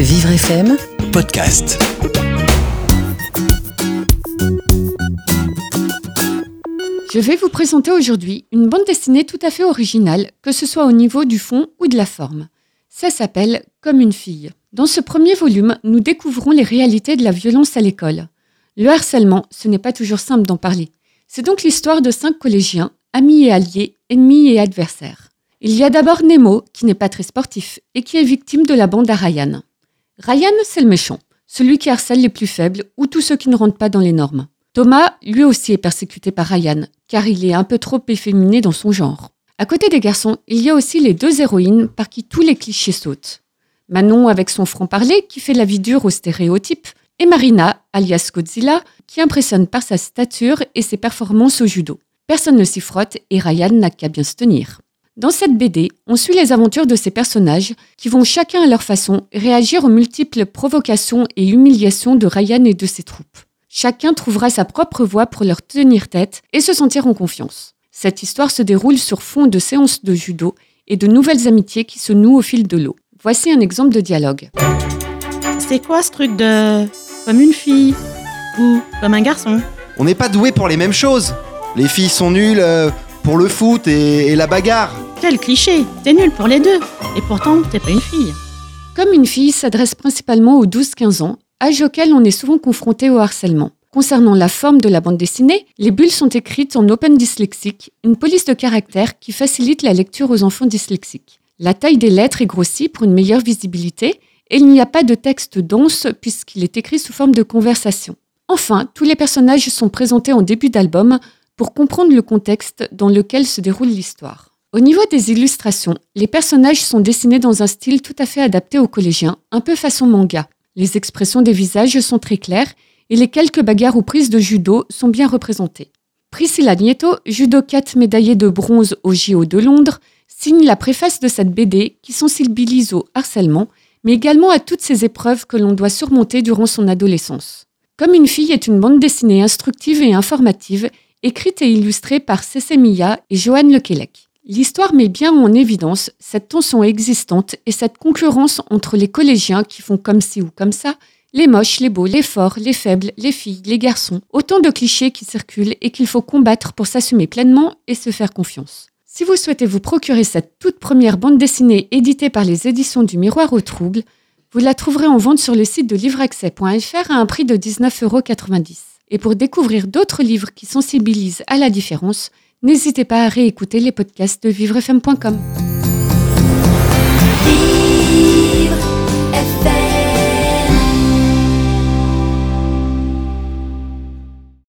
Vivre FM podcast. Je vais vous présenter aujourd'hui une bande dessinée tout à fait originale, que ce soit au niveau du fond ou de la forme. Ça s'appelle Comme une fille. Dans ce premier volume, nous découvrons les réalités de la violence à l'école. Le harcèlement, ce n'est pas toujours simple d'en parler. C'est donc l'histoire de cinq collégiens, amis et alliés, ennemis et adversaires. Il y a d'abord Nemo, qui n'est pas très sportif et qui est victime de la bande à Ryan. Ryan, c'est le méchant, celui qui harcèle les plus faibles ou tous ceux qui ne rentrent pas dans les normes. Thomas, lui aussi, est persécuté par Ryan, car il est un peu trop efféminé dans son genre. À côté des garçons, il y a aussi les deux héroïnes par qui tous les clichés sautent. Manon avec son franc-parler qui fait la vie dure aux stéréotypes, et Marina, alias Godzilla, qui impressionne par sa stature et ses performances au judo. Personne ne s'y frotte et Ryan n'a qu'à bien se tenir. Dans cette BD, on suit les aventures de ces personnages qui vont chacun à leur façon réagir aux multiples provocations et humiliations de Ryan et de ses troupes. Chacun trouvera sa propre voie pour leur tenir tête et se sentir en confiance. Cette histoire se déroule sur fond de séances de judo et de nouvelles amitiés qui se nouent au fil de l'eau. Voici un exemple de dialogue. C'est quoi ce truc de comme une fille ou comme un garçon? On n'est pas doué pour les mêmes choses. Les filles sont nulles euh, pour le foot et, et la bagarre. Quel cliché T'es nul pour les deux. Et pourtant, t'es pas une fille. Comme une fille s'adresse principalement aux 12-15 ans, âge auquel on est souvent confronté au harcèlement. Concernant la forme de la bande dessinée, les bulles sont écrites en open dyslexique, une police de caractère qui facilite la lecture aux enfants dyslexiques. La taille des lettres est grossie pour une meilleure visibilité et il n'y a pas de texte dense puisqu'il est écrit sous forme de conversation. Enfin, tous les personnages sont présentés en début d'album pour comprendre le contexte dans lequel se déroule l'histoire. Au niveau des illustrations, les personnages sont dessinés dans un style tout à fait adapté aux collégiens, un peu façon manga. Les expressions des visages sont très claires et les quelques bagarres ou prises de judo sont bien représentées. Priscilla Nieto, judokate médaillée de bronze au JO de Londres, signe la préface de cette BD qui sensibilise au harcèlement, mais également à toutes ces épreuves que l'on doit surmonter durant son adolescence. Comme une fille est une bande dessinée instructive et informative, écrite et illustrée par Cécé et Joanne Lequelec. L'histoire met bien en évidence cette tension existante et cette concurrence entre les collégiens qui font comme ci ou comme ça, les moches, les beaux, les forts, les faibles, les filles, les garçons, autant de clichés qui circulent et qu'il faut combattre pour s'assumer pleinement et se faire confiance. Si vous souhaitez vous procurer cette toute première bande dessinée éditée par les éditions du Miroir au Trouble, vous la trouverez en vente sur le site de livreaccès.fr à un prix de 19,90 euros. Et pour découvrir d'autres livres qui sensibilisent à la différence, n'hésitez pas à réécouter les podcasts de vivrefm.com.